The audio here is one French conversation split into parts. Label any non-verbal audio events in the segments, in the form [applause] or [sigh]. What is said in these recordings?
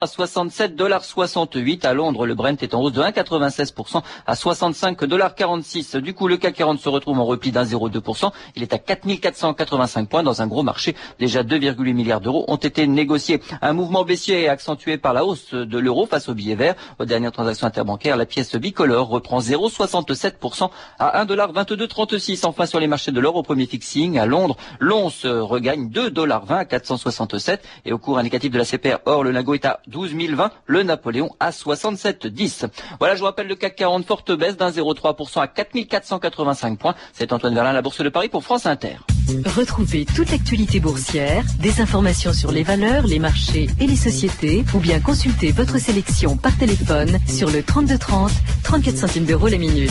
à 67,68 À Londres, le Brent est en hausse de 1,96% à 65,46 Du coup, le CAC 40 se retrouve en repli d'un 0,2%. Il est à 4485 points dans un gros marché. Déjà 2,8 milliards d'euros ont été négociés. Un mouvement baissier est accentué par la hausse de l'euro face au billet vert. Aux dernières transactions interbancaires, la pièce bicolore reprend 0,67% à 1,2236. Enfin, sur les marchés de l'or au premier fixing, à Londres, l'once regagne 2,20 à 467. Et au cours indicatif de la CPR, or, le lago est à 12 020, le Napoléon à 67,10. Voilà, je vous rappelle le CAC 40, forte baisse d'un 0,3% à 4485 points. C'est Antoine Verlin, la Bourse de Paris pour France Inter. Retrouvez toute l'actualité boursière, des informations sur les valeurs, les marchés et les sociétés, ou bien consultez votre sélection par téléphone sur le 3230, 34 centimes d'euros la minute.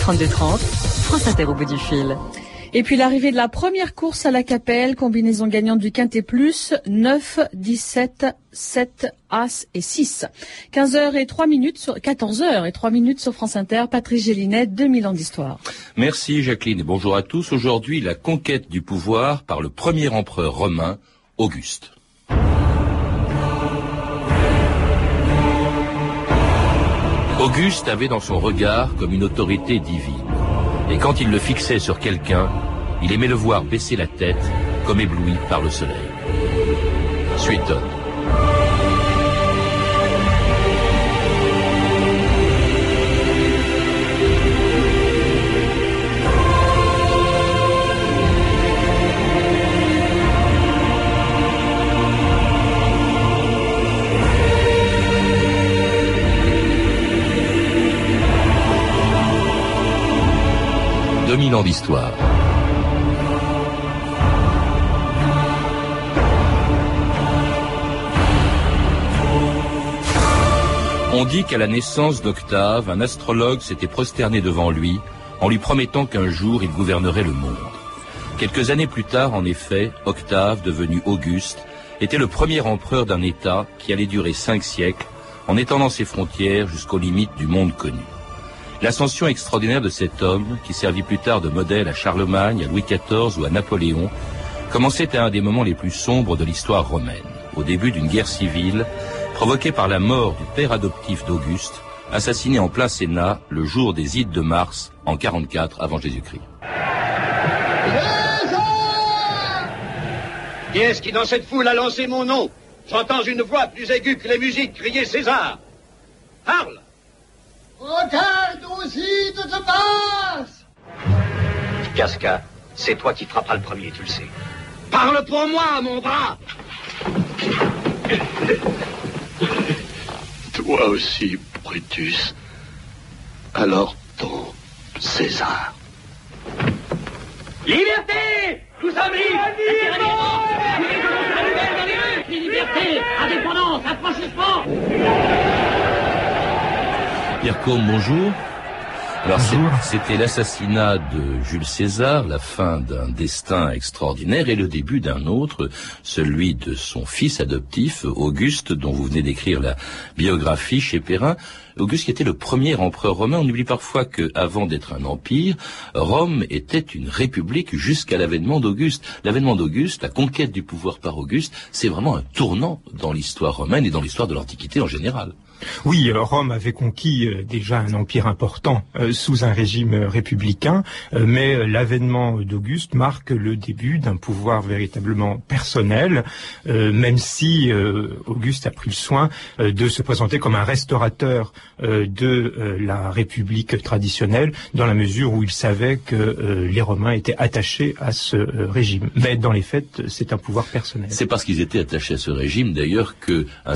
3230, France Inter au bout du fil. Et puis l'arrivée de la première course à la Capelle, combinaison gagnante du Quintet Plus, 9, 17, 7, As et 6. 15h et 3 minutes sur, 14h et 3 minutes sur France Inter, Patrice Gélinet, 2000 ans d'histoire. Merci Jacqueline et bonjour à tous. Aujourd'hui, la conquête du pouvoir par le premier empereur romain, Auguste. Auguste avait dans son regard comme une autorité divine. Et quand il le fixait sur quelqu'un, il aimait le voir baisser la tête, comme ébloui par le soleil. Suétone. On dit qu'à la naissance d'Octave, un astrologue s'était prosterné devant lui en lui promettant qu'un jour il gouvernerait le monde. Quelques années plus tard, en effet, Octave, devenu Auguste, était le premier empereur d'un État qui allait durer cinq siècles en étendant ses frontières jusqu'aux limites du monde connu. L'ascension extraordinaire de cet homme, qui servit plus tard de modèle à Charlemagne, à Louis XIV ou à Napoléon, commençait à un des moments les plus sombres de l'histoire romaine, au début d'une guerre civile provoquée par la mort du père adoptif d'Auguste, assassiné en plein Sénat le jour des Ides de mars en 44 avant Jésus-Christ. Qui est-ce qui dans cette foule a lancé mon nom J'entends une voix plus aiguë que les musiques crier César. Parle aussi de te passe Casca, c'est toi qui frapperas le premier, tu le sais. Parle pour moi, mon bras [laughs] Toi aussi, Brutus. Alors ton César. Liberté Nous sommes libres Liberté Indépendance Affranchissement Pierre Combe, bonjour. Alors c'était l'assassinat de Jules César, la fin d'un destin extraordinaire et le début d'un autre, celui de son fils adoptif, Auguste, dont vous venez d'écrire la biographie chez Perrin. Auguste qui était le premier empereur romain. On oublie parfois que, avant d'être un empire, Rome était une république jusqu'à l'avènement d'Auguste. L'avènement d'Auguste, la conquête du pouvoir par Auguste, c'est vraiment un tournant dans l'histoire romaine et dans l'histoire de l'Antiquité en général. Oui, euh, Rome avait conquis euh, déjà un empire important euh, sous un régime républicain, mais l'avènement d'Auguste marque le début d'un pouvoir véritablement personnel, même si Auguste a pris le soin de se présenter comme un restaurateur de la République traditionnelle, dans la mesure où il savait que les Romains étaient attachés à ce régime. Mais dans les faits, c'est un pouvoir personnel. C'est parce qu'ils étaient attachés à ce régime, d'ailleurs,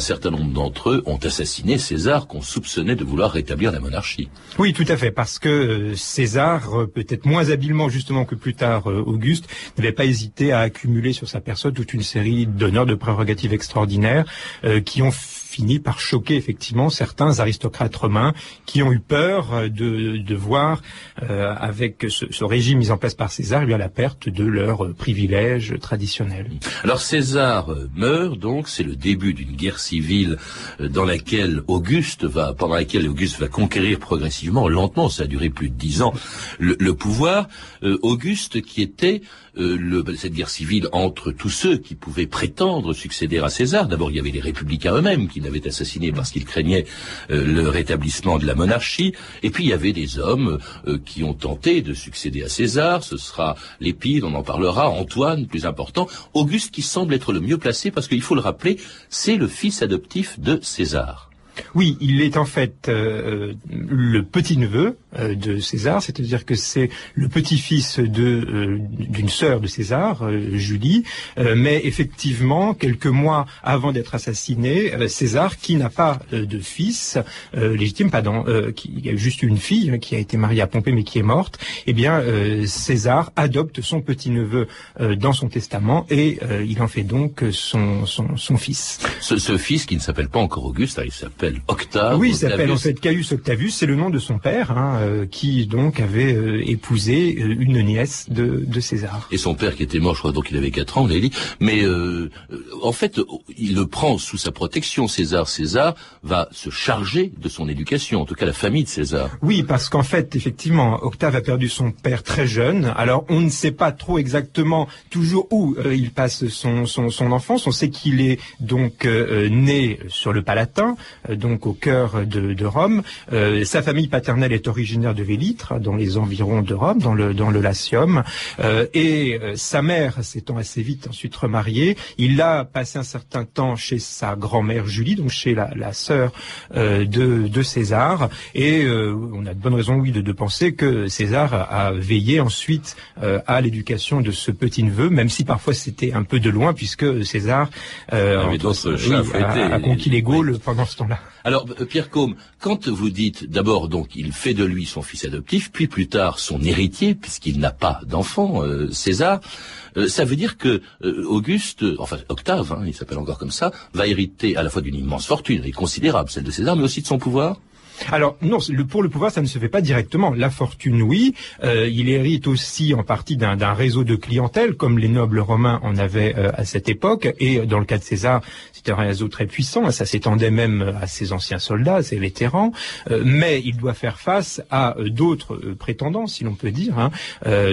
certain nombre d'entre eux ont assassiné César qu'on soupçonnait de vouloir rétablir la monarchie. Oui, tout à fait, parce que euh, César, euh, peut-être moins habilement justement que plus tard euh, Auguste, n'avait pas hésité à accumuler sur sa personne toute une série d'honneurs, de prérogatives extraordinaires qui ont fini par choquer effectivement certains aristocrates romains qui ont eu peur de, de voir euh, avec ce, ce, régime mis en place par César eh bien la perte de leurs privilèges traditionnels. Alors César meurt donc, c'est le début d'une guerre civile dans laquelle Auguste va, pendant laquelle Auguste va conquérir progressivement, lentement, ça a duré plus de dix ans, le, pouvoir. Auguste qui était le, cette guerre civile entre tous ceux qui pouvaient prétendre succéder à César. D'abord, il y avait les républicains eux-mêmes qui l'avaient assassiné parce qu'ils craignaient le rétablissement de la monarchie. Et puis, il y avait des hommes qui ont tenté de succéder à César. Ce sera Lépide, on en parlera, Antoine, plus important, Auguste qui semble être le mieux placé parce qu'il faut le rappeler, c'est le fils adoptif de César. Oui, il est en fait euh, le petit-neveu euh, de César, c'est-à-dire que c'est le petit-fils de euh, d'une sœur de César, Julie. mais effectivement, quelques mois avant d'être assassiné, César, qui n'a pas de fils légitime, pardon, qui a juste une fille hein, qui a été mariée à Pompée mais qui est morte, eh bien César adopte son petit-neveu dans son testament et il en fait donc son son, son fils. Ce, ce, fils qui ne s'appelle pas encore Auguste, hein, il s'appelle Octave. Oui, il s'appelle en fait Caius Octavius, c'est le nom de son père, hein, euh, qui donc avait euh, épousé euh, une nièce de, de, César. Et son père qui était mort, je crois donc il avait 4 ans, on l'a dit. Mais en fait, il le prend sous sa protection, César. César va se charger de son éducation, en tout cas la famille de César. Oui, parce qu'en fait, effectivement, Octave a perdu son père très jeune. Alors, on ne sait pas trop exactement toujours où il passe son, son, son enfance. On sait qu'il est donc né sur le Palatin, donc au cœur de, Rome. Euh, sa famille paternelle est originaire de Vélitre, dans les environs de Rome, dans le, dans le Latium. Euh, et euh, sa mère s'étant assez vite ensuite remariée, il a passé un certain temps chez sa grand-mère Julie, donc chez la, la sœur de, de César. Et on a de bonnes raisons, oui, de, de penser que César a veillé ensuite à l'éducation de ce petit-neveu, même si parfois c'était un peu de loin, puisque César a, a, conquis les Gaules pendant ce temps-là. Alors, euh, Pierre Combe, quand vous dites d'abord donc il fait de lui son fils adoptif, puis plus tard son héritier, puisqu'il n'a pas d'enfant, euh, César, euh, ça veut dire que Auguste, enfin Octave, hein, il s'appelle encore comme ça, va hériter à la fois d'une immense fortune, et considérable, celle de César, mais aussi de son pouvoir? Alors non, pour le pouvoir, ça ne se fait pas directement. La fortune, oui. Euh, il hérite aussi en partie d'un réseau de clientèle, comme les nobles romains en avaient euh, à cette époque. Et dans le cas de César, c'était un réseau très puissant. Ça s'étendait même à ses anciens soldats, ses vétérans. Euh, mais il doit faire face à d'autres prétendants, si l'on peut dire, hein.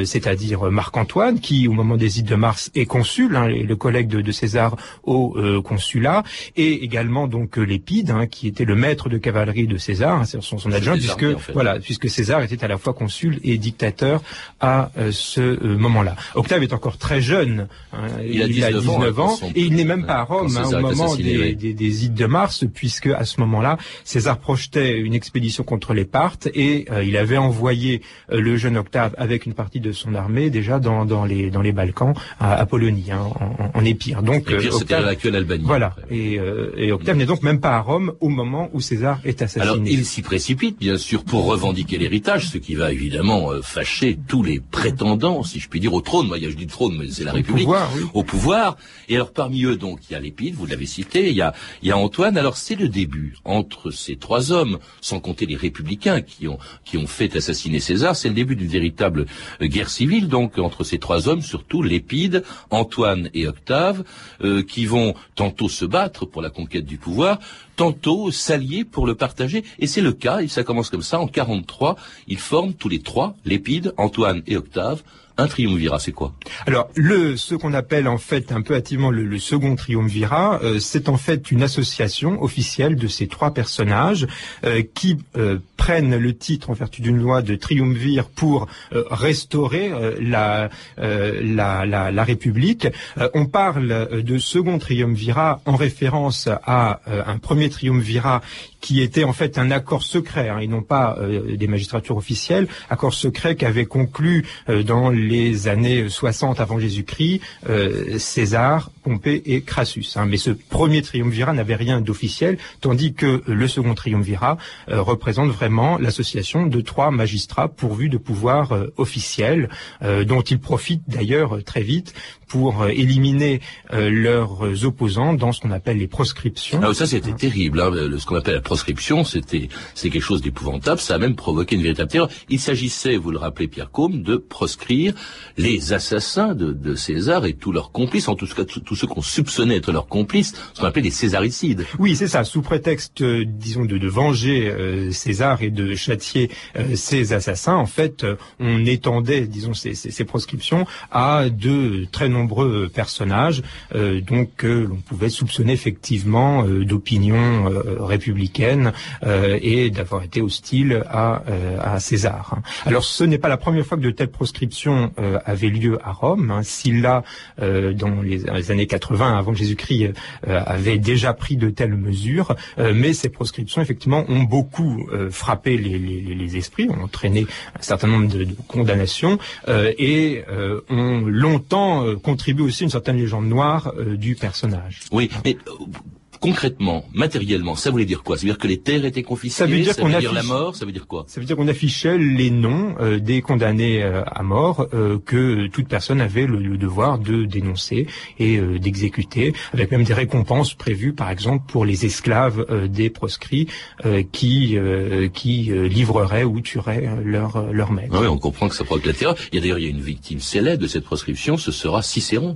c'est-à-dire Marc-Antoine, qui au moment des ides de Mars est consul, hein, le collègue de, César au consulat, et également donc Lépide, hein, qui était le maître de cavalerie de César César, son, son adjoint, puisque voilà, puisque César était à la fois consul et dictateur à euh, ce euh, moment-là. Octave est encore très jeune, hein, il, a 19, ans, et il n'est même pas à Rome hein, au moment des, des, des, ides de mars, puisque à ce moment-là, César projetait une expédition contre les Parthes et euh, il avait envoyé le jeune Octave avec une partie de son armée déjà dans, dans les dans les Balkans à Apollonie, hein, en, en, Épire. Donc Octave, l'actuelle Albanie. Voilà, et, et Octave n'est donc même pas à Rome au moment où César est assassiné il s'y précipite, bien sûr, pour revendiquer l'héritage, ce qui va évidemment euh, fâcher tous les prétendants, si je puis dire, au trône. Moi, je dis trône, mais c'est la République. Pouvoir, Au pouvoir. Et alors, parmi eux, donc, il y a Lépide, vous l'avez cité, il y a, il y a Antoine. Alors, c'est le début entre ces trois hommes, sans compter les républicains qui ont, qui ont fait assassiner César. C'est le début d'une véritable euh, guerre civile, donc, entre ces trois hommes, surtout Lépide, Antoine et Octave, euh, qui vont tantôt se battre pour la conquête du pouvoir, tantôt s'allier pour le partager. Et c'est le cas, et ça commence comme ça, en 43, ils forment tous les trois, Lépide, Antoine et Octave, un triumvirat, c'est quoi? Alors, le, ce qu'on appelle en fait un peu hâtivement le, le second triumvirat, euh, c'est en fait une association officielle de ces trois personnages euh, qui euh, prennent le titre en vertu d'une loi de triumvir pour restaurer la, la, la, la, République. on parle de second triumvirat en référence à un premier triumvirat qui était en fait un accord secret, hein, et non pas des magistratures officielles, accord secret qu'avait conclu dans les années 60 avant Jésus-Christ, euh, César, Pompée et Crassus. Hein. Mais ce premier triumvirat n'avait rien d'officiel, tandis que le second triumvirat euh, représente vraiment l'association de trois magistrats pourvus de pouvoirs euh, officiels, dont ils profitent d'ailleurs très vite pour éliminer leurs opposants dans ce qu'on appelle les proscriptions. Ah, ça c'était terrible. Hein. Ce qu'on appelle la proscription, c'était c'est quelque chose d'épouvantable. Ça a même provoqué une véritable terreur. Il s'agissait, vous le rappelez Pierre Combe, de proscrire les assassins de, César et tous leurs complices, en tout cas tous ceux qu'on soupçonnait être leurs complices, ce qu'on appelait les césaricides. Oui, c'est ça. Sous prétexte, euh, disons, de, de venger euh, César et de châtier ces assassins, en fait, on étendait, disons, ces, ces, proscriptions à de très nombreux personnages, donc l'on pouvait soupçonner effectivement d'opinion républicaine et d'avoir été hostile à, à César. Hein. Alors, ce n'est pas la première fois que de telles proscriptions avaient lieu à Rome. Hein. Silla, dans les, années 80, avant Jésus-Christ, avait déjà pris de telles mesures, mais ces proscriptions, effectivement, ont beaucoup euh, frappé les, esprits, ont entraîné un certain nombre de, condamnations euh, et euh, ont longtemps contribué aussi une certaine légende noire du personnage. Oui, mais concrètement, matériellement, ça voulait dire quoi? Ça veut dire que les terres étaient confisquées Ça veut dire affiche... la mort Ça veut dire quoi? Ça veut dire qu'on affichait les noms euh, des condamnés euh, à mort euh, que toute personne avait le, devoir de dénoncer et d'exécuter, avec même des récompenses prévues, par exemple, pour les esclaves des proscrits qui qui livreraient ou tueraient leur leur maître. Oui, on comprend que ça provoque la terreur. Il y a d'ailleurs il y a une victime célèbre de cette proscription, ce sera Cicéron.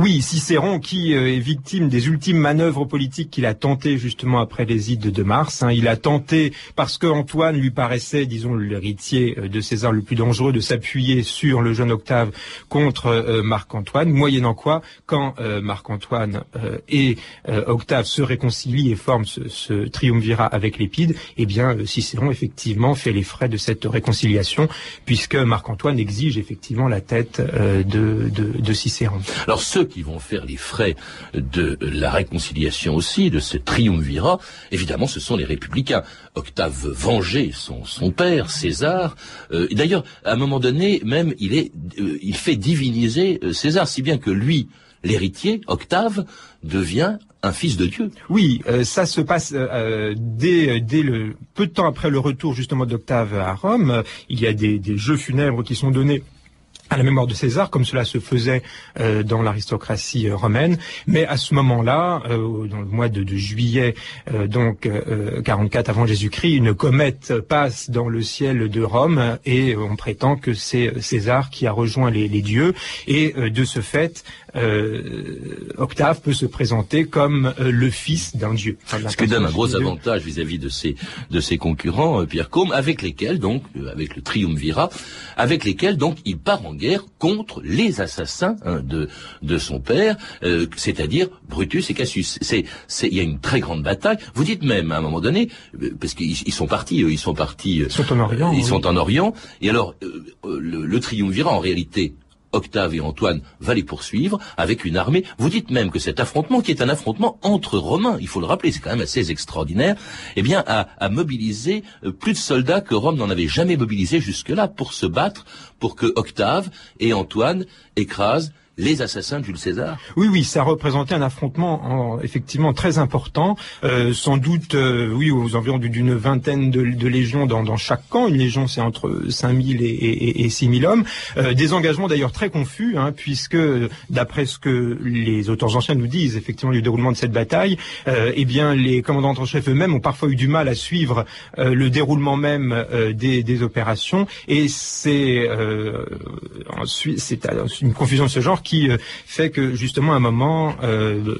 Oui, Cicéron qui euh, est victime des ultimes manœuvres politiques qu'il a tentées justement après les ides de mars. Hein. Il a tenté, parce que Antoine lui paraissait, disons, l'héritier euh, de César le plus dangereux, de s'appuyer sur le jeune Octave contre euh, Marc-Antoine, moyennant quoi, quand Marc-Antoine et Octave se réconcilient et forment ce, triumvirat avec l'Épide, eh bien Cicéron effectivement fait les frais de cette réconciliation, puisque Marc-Antoine exige effectivement la tête de, de, de Cicéron. Qui vont faire les frais de la réconciliation aussi, de ce triumvirat, évidemment, ce sont les républicains. Octave veut venger son, son père, César. Euh, D'ailleurs, à un moment donné, même, il, est, euh, il fait diviniser euh, César, si bien que lui, l'héritier, Octave, devient un fils de Dieu. Oui, euh, ça se passe dès, dès le peu de temps après le retour justement d'Octave à Rome. il y a des, des jeux funèbres qui sont donnés à la mémoire de César, comme cela se faisait euh, dans l'aristocratie euh, romaine. Mais à ce moment-là, euh, dans le mois de, juillet, donc 44 avant Jésus-Christ, une comète passe dans le ciel de Rome et on prétend que c'est César qui a rejoint les, les dieux. Et de ce fait, Octave peut se présenter comme le fils d'un dieu. Ce qui donne un gros avantage vis-à-vis de ses de ses concurrents, Pierre Combe, avec lesquels donc, avec le triumvirat, avec lesquels donc il part en guerre contre les assassins hein, de de son père, euh, c'est-à-dire Brutus et Cassius. C'est c'est il y a une très grande bataille. Vous dites même à un moment donné euh, parce qu'ils sont partis, ils sont partis, ils sont en Orient, ils sont en Orient. Et alors le, le triumvirat en réalité Octave et Antoine va les poursuivre avec une armée. Vous dites même que cet affrontement, qui est un affrontement entre Romains, il faut le rappeler, c'est quand même assez extraordinaire, eh bien, a, a mobilisé euh, plus de soldats que Rome n'en avait jamais mobilisé jusque-là pour se battre, pour que Octave et Antoine écrasent les assassins de Jules César. Oui, oui, ça représentait un affrontement effectivement très important, euh, sans doute, euh, oui, aux environs d'une vingtaine de, légions dans, chaque camp. Une légion, c'est entre 5000 et, et, et 6000 hommes. Euh, des engagements d'ailleurs très confus, hein, puisque d'après ce que les auteurs anciens nous disent, effectivement, du déroulement de cette bataille, eh bien, les commandants en chef eux-mêmes ont parfois eu du mal à suivre le déroulement même des, des, opérations, et c'est c'est une confusion de ce genre qui euh, fait que justement à un moment, euh,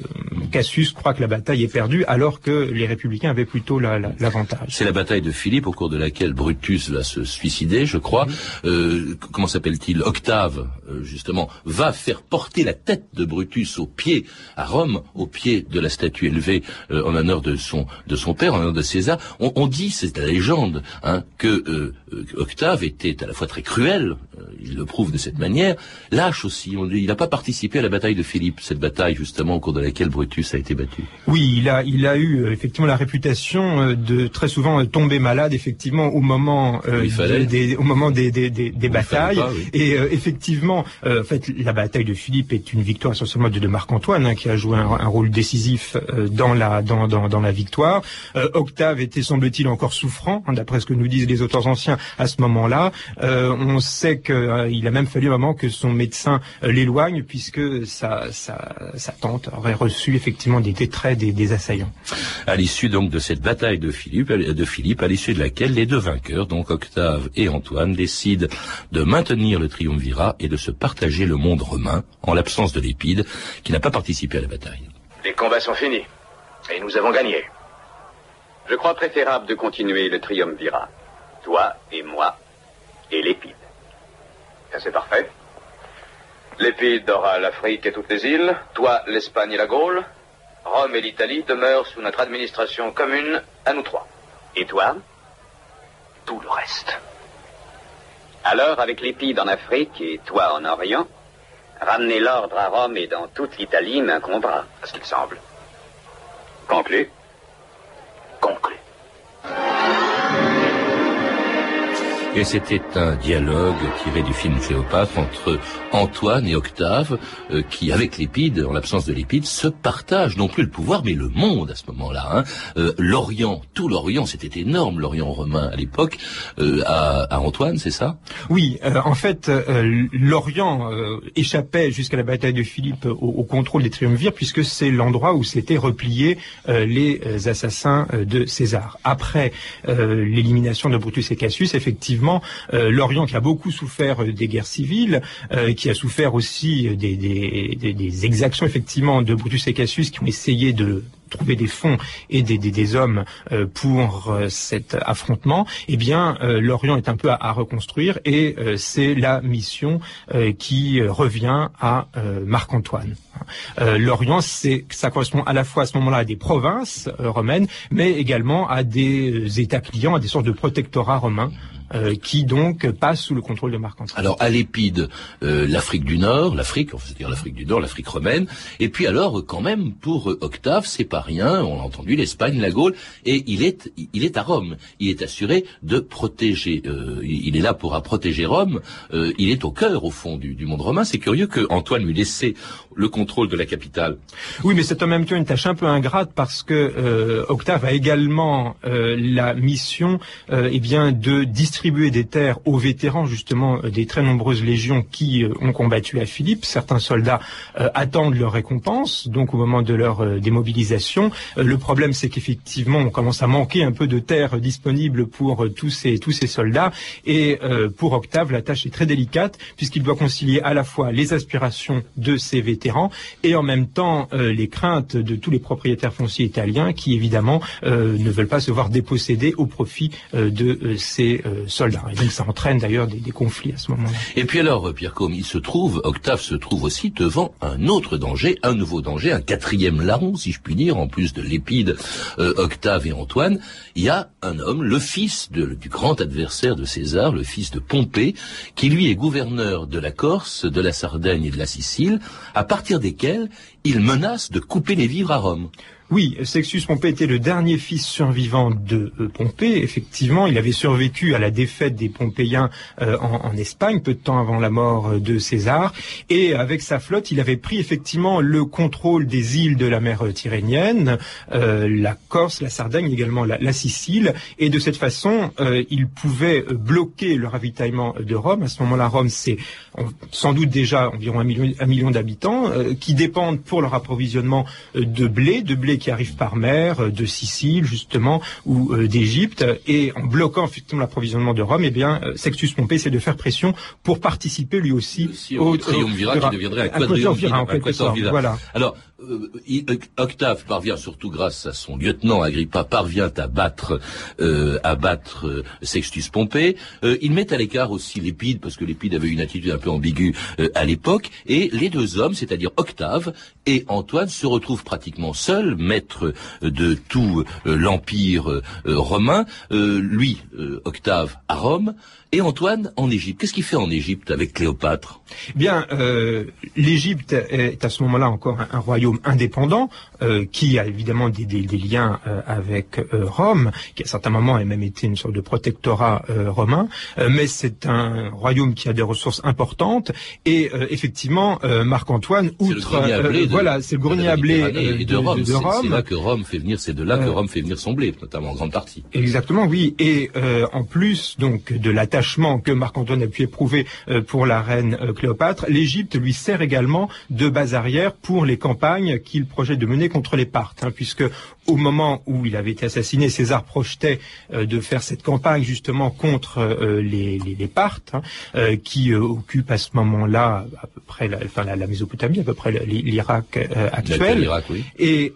Cassius croit que la bataille est perdue alors que les républicains avaient plutôt l'avantage. C'est la bataille de Philippe au cours de laquelle Brutus va se suicider, je crois. Euh, comment s'appelle-t-il? Octave, justement, va faire porter la tête de Brutus au pied, à Rome, au pied de la statue élevée en honneur de son, de son père, en honneur de César. On, dit, c'est la légende, hein, que Octave était à la fois très cruel, il le prouve de cette manière, lâche aussi. On, il n'a pas participé à la bataille de Philippe, cette bataille justement au cours de laquelle Brutus a été battu. Oui, il a, il a eu euh, effectivement la réputation euh, de très souvent euh, tomber malade effectivement au moment, des, au moment des, des, des, batailles. Et effectivement, en fait, la bataille de Philippe est une victoire essentiellement de, de Marc-Antoine hein, qui a joué un, rôle décisif dans la dans, dans, dans la victoire. Octave était semble-t-il encore souffrant, hein, d'après ce que nous disent les auteurs anciens à ce moment-là. on sait qu'il a même fallu un moment que son médecin l'éloigne puisque sa, sa, sa, tante aurait reçu effectivement des détraits des, des assaillants. À l'issue donc de cette bataille de Philippe, de Philippe, à l'issue de laquelle les deux vainqueurs, donc Octave et Antoine, décident de maintenir le triumvirat et de se partager le monde romain en l'absence de l'Épide, qui n'a pas participé à la bataille. Les combats sont finis et nous avons gagné. Je crois préférable de continuer le triumvirat. Toi et moi et l'Épide. c'est parfait. L'Épide aura l'Afrique et toutes les îles, toi l'Espagne et la Gaule, Rome et l'Italie demeurent sous notre administration commune à nous trois. Et toi Tout le reste. Alors, avec l'Épide en Afrique et toi en Orient, ramener l'ordre à Rome et dans toute l'Italie m'incombera, à ce qu'il semble. Conclu Conclu. Et c'était un dialogue tiré du film Cléopâtre entre Antoine et Octave, euh, qui, avec l'Épide, en l'absence de l'Épide, se partagent non plus le pouvoir, mais le monde à ce moment-là. Hein. Euh, L'Orient, tout l'Orient, c'était énorme, l'Orient romain à l'époque, euh, à, à, Antoine, c'est ça? Oui, en fait, l'Orient échappait jusqu'à la bataille de Philippe au, au contrôle des triumvirs, puisque c'est l'endroit où s'étaient repliés les assassins de César. Après l'élimination de Brutus et Cassius, effectivement, euh, l'Orient qui a beaucoup souffert euh, des guerres civiles, euh, qui a souffert aussi des, exactions effectivement de Brutus et Cassius qui ont essayé de trouver des fonds et des, hommes pour cet affrontement, eh bien, l'Orient est un peu à, reconstruire et c'est la mission qui revient à Marc-Antoine. L'Orient, ça correspond à la fois à ce moment-là à des provinces romaines, mais également à des États clients, à des sortes de protectorats romains euh, qui donc passe sous le contrôle de Marc-Antoine. Alors à l'épide, euh, l'Afrique du Nord, l'Afrique, c'est-à-dire l'Afrique du Nord, l'Afrique romaine, et puis alors quand même pour Octave, c'est pas rien, on l'a entendu, l'Espagne, la Gaule, et il est, il est à Rome, il est assuré de protéger, euh, il est là pour protéger Rome, il est au cœur au fond du, du monde romain. C'est curieux que Antoine lui laissait le contrôle de la capitale. Oui, mais c'est en même temps une tâche un peu ingrate parce que Octave a également la mission, eh bien, de distribuer distribuer des terres aux vétérans justement euh, des très nombreuses légions qui euh, ont combattu à Philippe. Certains soldats euh, attendent leur récompense, donc au moment de leur démobilisation. le problème, c'est qu'effectivement, on commence à manquer un peu de terres disponibles pour tous ces tous ces soldats. Et pour Octave, la tâche est très délicate puisqu'il doit concilier à la fois les aspirations de ces vétérans et en même temps les craintes de tous les propriétaires fonciers italiens qui évidemment ne veulent pas se voir dépossédés au profit de ces soldats. Et donc ça entraîne d'ailleurs des, conflits à ce moment-là. Et puis alors, Pierre Combe, il se trouve, Octave se trouve aussi devant un autre danger, un nouveau danger, un quatrième larron, si je puis dire, en plus de l'épide, euh, Octave et Antoine. Il y a un homme, le fils du grand adversaire de César, le fils de Pompée, qui lui est gouverneur de la Corse, de la Sardaigne et de la Sicile, à partir desquels il menace de couper les vivres à Rome. Oui, Sextus Pompée était le dernier fils survivant de euh, Pompée. Effectivement, il avait survécu à la défaite des Pompéiens euh, en, Espagne, peu de temps avant la mort euh, de César. Et avec sa flotte, il avait pris effectivement le contrôle des îles de la mer Tyrrhénienne, la Corse, la Sardaigne, également la, Sicile. Et de cette façon, il pouvait bloquer le ravitaillement de Rome. À ce moment-là, Rome, c'est sans doute déjà environ un million, un million d'habitants qui dépendent pour leur approvisionnement de blé, de blé qui arrivent par mer euh, de Sicile justement ou euh, d'Égypte et en bloquant effectivement l'approvisionnement de Rome, eh bien euh, Sextus Pompée essaie de faire pression pour participer lui aussi, au, triumvirat qui deviendrait un quadriumvirat en quelque sorte. Voilà. Alors euh, Octave parvient surtout grâce à son lieutenant Agrippa parvient à battre euh, à battre euh, Sextus Pompée. il met à l'écart aussi l'Épide parce que l'Épide avait une attitude un peu ambiguë à l'époque et les deux hommes, c'est-à-dire Octave et Antoine, se retrouvent pratiquement seuls, maîtres de tout l'empire romain. lui, Octave à Rome et Antoine en Égypte. Qu'est-ce qu'il fait en Égypte avec Cléopâtre? Bien, l'Égypte est à ce moment-là encore un royaume indépendant euh, qui a évidemment des, liens euh, avec euh, Rome, qui à certains moments a même été une sorte de protectorat romain, mais c'est un royaume qui a des ressources importantes et effectivement Marc-Antoine, outre voilà, c'est le grenier à blé de, Rome. C'est là que Rome fait venir, c'est de là que Rome fait venir son blé, notamment en grande partie. Exactement, oui. Et en plus donc de l'attachement que Marc-Antoine a pu éprouver pour la reine Cléopâtre, l'Égypte lui sert également de base arrière pour les campagnes campagne qu'il projette de mener contre les Parthes, hein, puisque au moment où il avait été assassiné, César projetait euh, de faire cette campagne justement contre euh, les, les, les, Parthes, hein, euh, qui occupent à ce moment-là à peu près la, enfin, la, la Mésopotamie, à peu près l'Irak actuel. Oui. Et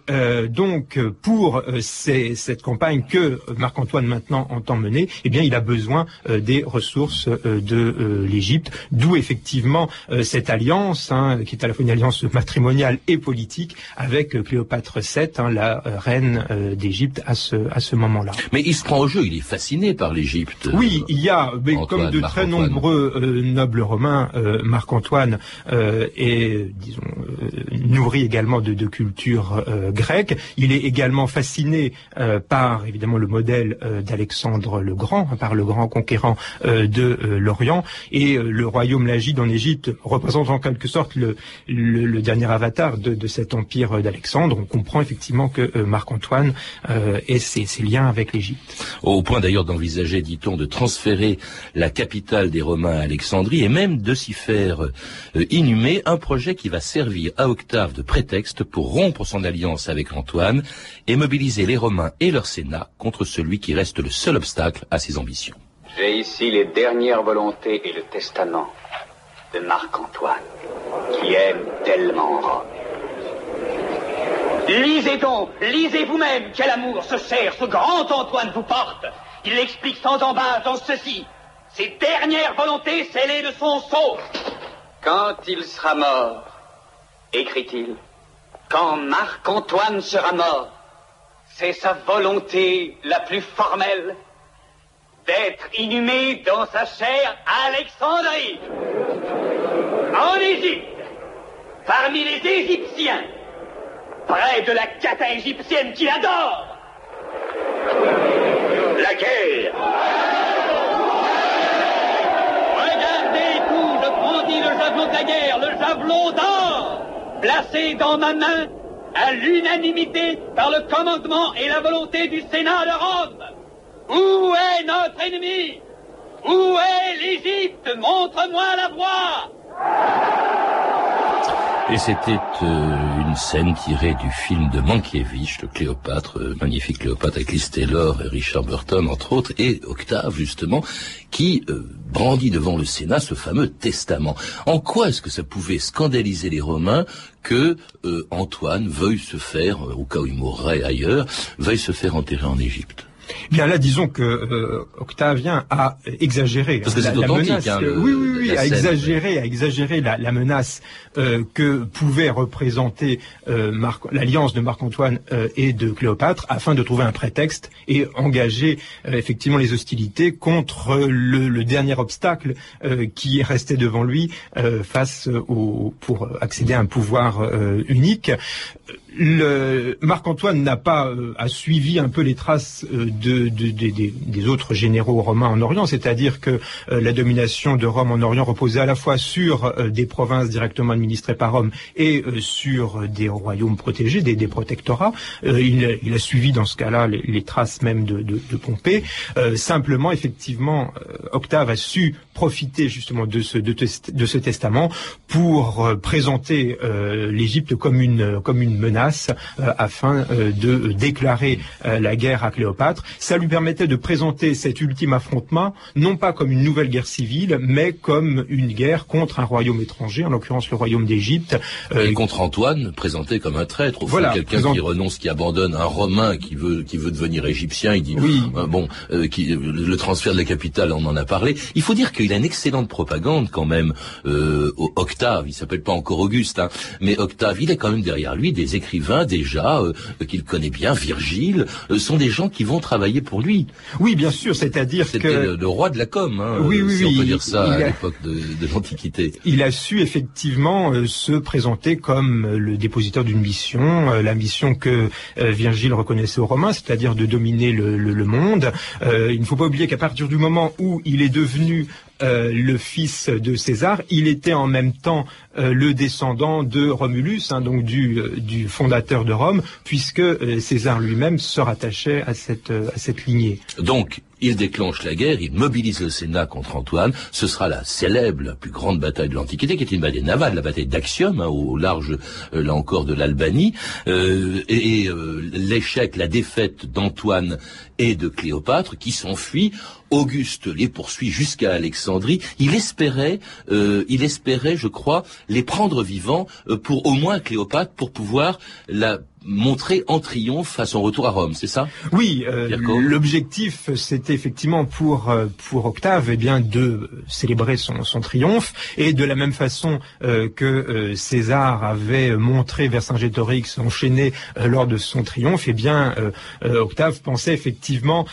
donc pour cette campagne que Marc-Antoine maintenant entend mener, eh bien il a besoin des ressources de l'Égypte, d'où effectivement cette alliance, hein, qui est à la fois une alliance matrimoniale et politique, avec Cléopâtre VII, hein, la reine euh, d'Égypte à ce, à ce moment-là. Mais il se prend au jeu, il est fasciné par l'Égypte. Oui, il y a, mais comme de très nombreux euh, nobles romains, euh, Marc-Antoine est, disons, nourri également de, de culture grecque. Il est également fasciné par, évidemment, le modèle d'Alexandre le Grand, hein, par le grand conquérant de l'Orient. Et le royaume lagide en Égypte représente en quelque sorte le, dernier avatar de, cet empire d'Alexandre. On comprend effectivement que Marc antoine euh, et ses, liens avec l'Égypte. Au point d'ailleurs d'envisager, dit-on, de transférer la capitale des Romains à Alexandrie et même de s'y faire euh, inhumer un projet qui va servir à Octave de prétexte pour rompre son alliance avec Antoine et mobiliser les Romains et leur Sénat contre celui qui reste le seul obstacle à ses ambitions. J'ai ici les dernières volontés et le testament de Marc-Antoine, qui aime tellement Rome. Lisez donc, lisez vous-même quel amour ce cher, ce grand Antoine vous porte. Il l'explique sans embâche dans ceci. Ses dernières volontés scellées de son sceau. Quand il sera mort, écrit-il, quand Marc-Antoine sera mort, c'est sa volonté la plus formelle d'être inhumé dans sa chair Alexandrie, en Égypte, parmi les Égyptiens près de la cata égyptienne qu'il adore. La guerre. Regardez tout, je brandis le javelot de la guerre, le javelot d'or, placé dans ma main à l'unanimité par le commandement et la volonté du Sénat de Rome. Où est notre ennemi? Où est l'Égypte? Montre-moi la voie et c'était euh, une scène tirée du film de Mankiewicz, le Cléopâtre, euh, magnifique Cléopâtre avec Liz et Richard Burton entre autres, et Octave justement, qui euh, brandit devant le Sénat ce fameux testament. En quoi est-ce que ça pouvait scandaliser les Romains que Antoine veuille se faire, au cas où il mourrait ailleurs, veuille se faire enterrer en Égypte? Bien là, disons que euh, Octavien a exagéré Parce que la, la menace. Hein, oui, oui, oui, a exagéré, a exagéré la, la menace euh, que pouvait représenter euh, l'alliance de Marc-Antoine euh, et de Cléopâtre, afin de trouver un prétexte et engager euh, effectivement les hostilités contre le, le dernier obstacle qui restait devant lui face au pour accéder à un pouvoir unique le Marc-Antoine n'a pas euh, a suivi un peu les traces euh, de, de, de, des autres généraux romains en Orient, c'est-à-dire que euh, la domination de Rome en Orient reposait à la fois sur des provinces directement administrées par Rome et sur des royaumes protégés, des, protectorats. Il, a suivi dans ce cas-là les, traces même de Pompée. simplement, effectivement, Octave a su profiter justement de ce, de, de ce testament pour présenter l'Égypte comme une comme une menace euh, afin euh, de déclarer euh, la guerre à Cléopâtre. Ça lui permettait de présenter cet ultime affrontement non pas comme une nouvelle guerre civile, mais comme une guerre contre un royaume étranger, en l'occurrence le royaume d'Égypte. Et contre Antoine, présenté comme un traître, au voilà, quelqu'un qui renonce, qui abandonne un Romain qui veut qui veut devenir égyptien. Il dit oui. bon, qui, le transfert de la capitale, on en a parlé. Il faut dire qu'il a une excellente propagande quand même. Octave, il s'appelle pas encore Auguste, hein, mais Octave, il a quand même derrière lui des écrivains déjà euh, qu'il connaît bien, Virgile, euh, sont des gens qui vont travailler pour lui. Oui, bien sûr, c'est-à-dire que c'était le, roi de la com, hein, oui, oui, si on peut dire ça à l'époque de, de l'Antiquité. Il a su effectivement euh, se présenter comme le dépositeur d'une mission, la mission que Virgile reconnaissait aux Romains, c'est-à-dire de dominer le, le, le monde. il ne faut pas oublier qu'à partir du moment où il est devenu euh, le fils de César, il était en même temps euh, le descendant de Romulus, hein, donc du, euh, du, fondateur de Rome, puisque César lui-même se rattachait à cette, à cette lignée. Donc, il déclenche la guerre, il mobilise le Sénat contre Antoine. Ce sera la célèbre, la plus grande bataille de l'Antiquité, qui est une bataille navale, la bataille d'Axium, hein, au large, euh, là encore, de l'Albanie. Euh, et euh, l'échec, la défaite d'Antoine et de Cléopâtre, qui s'enfuit. Auguste les poursuit jusqu'à Alexandrie. Il espérait, il espérait, je crois, les prendre vivants pour au moins Cléopâtre, pour pouvoir la montrer en triomphe à son retour à Rome, c'est ça? Oui, euh, l'objectif c'était effectivement pour euh, pour Octave eh bien de célébrer son, son triomphe. Et de la même façon euh, que César avait montré Vercingétorix enchaîné lors de son triomphe, eh bien Octave pensait effectivement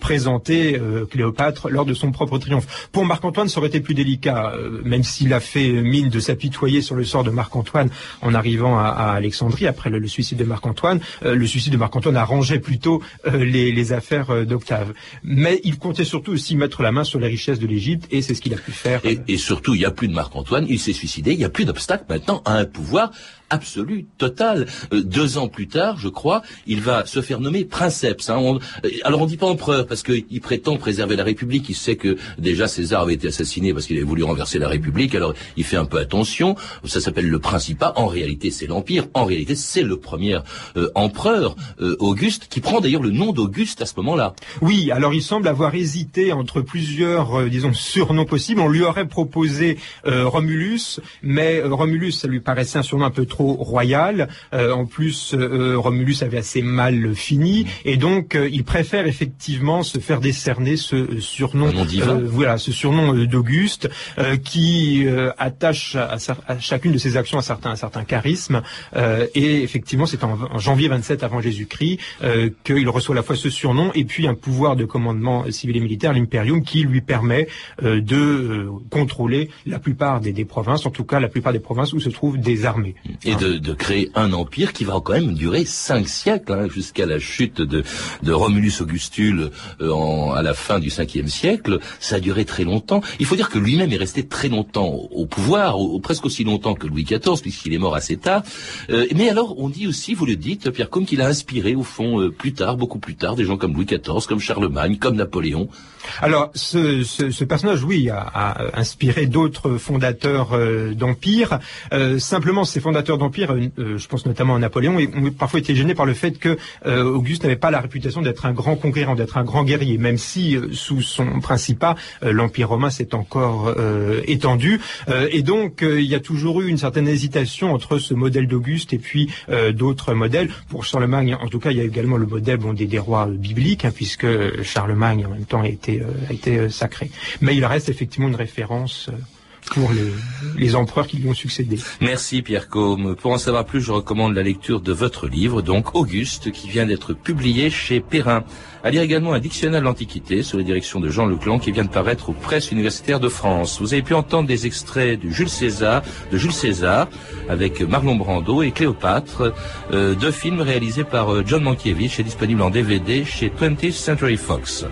présenter Cléopâtre lors de son propre triomphe. Pour Marc-Antoine, ça aurait été plus délicat, même s'il a fait mine de s'apitoyer sur le sort de Marc-Antoine en arrivant à, à Alexandrie. Après le, le suicide de Marc-Antoine. Euh, le suicide de Marc-Antoine arrangeait plutôt euh, les, affaires euh, d'Octave. Mais il comptait surtout aussi mettre la main sur les richesses de l'Égypte et c'est ce qu'il a pu faire. Et, surtout, il n'y a plus de Marc-Antoine, il s'est suicidé, il n'y a plus d'obstacle maintenant à un pouvoir absolu, total. deux ans plus tard, je crois, il va se faire nommer princeps. Hein. alors on dit pas empereur parce qu'il prétend préserver la République. Il sait que déjà César avait été assassiné parce qu'il avait voulu renverser la République. Alors il fait un peu attention. Ça s'appelle le Principat. En réalité, c'est l'Empire. En réalité, c'est le premier euh, empereur, euh, Auguste, qui prend d'ailleurs le nom d'Auguste à ce moment-là. Oui, alors il semble avoir hésité entre plusieurs, euh, disons, surnoms possibles. On lui aurait proposé Romulus, mais Romulus, ça lui paraissait un surnom un peu trop royal. en plus, Romulus avait assez mal fini, et donc il préfère effectivement se faire décerner ce surnom, voilà, ce surnom d'Auguste, qui attache à, chacune de ses actions un certain, un certain charisme, et effectivement c'est en, janvier 27 avant Jésus-Christ euh, qu'il reçoit à la fois ce surnom et puis un pouvoir de commandement civil et militaire, l'imperium, qui lui permet euh, de euh, contrôler la plupart des, provinces, en tout cas la plupart des provinces où se trouvent des armées. Et de, créer un empire qui va quand même durer cinq siècles, hein, jusqu'à la chute de, Romulus Augustule à la fin du 5e siècle. Ça a duré très longtemps. Il faut dire que lui-même est resté très longtemps au, pouvoir, presque aussi longtemps que Louis XIV, puisqu'il est mort assez tard. mais alors, on dit aussi si vous le dites, Pierre Comte, qu'il a inspiré, au fond, euh, plus tard, beaucoup plus tard, des gens comme Louis XIV, comme Charlemagne, comme Napoléon. Alors, ce, ce, ce personnage, oui, a, a inspiré d'autres fondateurs euh, d'empire. Euh, simplement, ces fondateurs d'empire, je pense notamment à Napoléon, ont parfois été gênés par le fait que Auguste n'avait pas la réputation d'être un grand conquérant, d'être un grand guerrier, même si sous son principat, l'empire romain s'est encore étendu. et donc, il y a toujours eu une certaine hésitation entre ce modèle d'Auguste et puis d'autres modèles. Pour Charlemagne, en tout cas, il y a également le modèle des, rois bibliques, hein, puisque Charlemagne en même temps a été, euh, a été euh, sacré. Mais il reste effectivement une référence euh, pour les, empereurs qui lui ont succédé. Merci Pierre Combe. Pour en savoir plus, je recommande la lecture de votre livre, donc Auguste, qui vient d'être publié chez Perrin. À lire également un dictionnaire de l'Antiquité sous la direction de Jean Leclan qui vient de paraître aux presses universitaires de France. Vous avez pu entendre des extraits de Jules César, de Jules César avec Marlon Brando et Cléopâtre, euh, deux films réalisés par euh, John Mankiewicz et disponibles en DVD chez 20th Century Fox.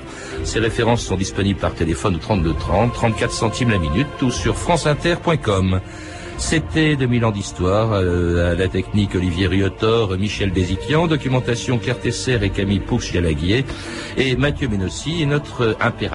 Ces références sont disponibles par téléphone au 32 30, 34 centimes la minute ou sur franceinter.com. C'était 2000 ans d'histoire, euh, à la technique Olivier Riotor, Michel Désiquian, documentation Claire Tesser et Camille Poux-Jalaguier, et Mathieu Menossi, et notre impératif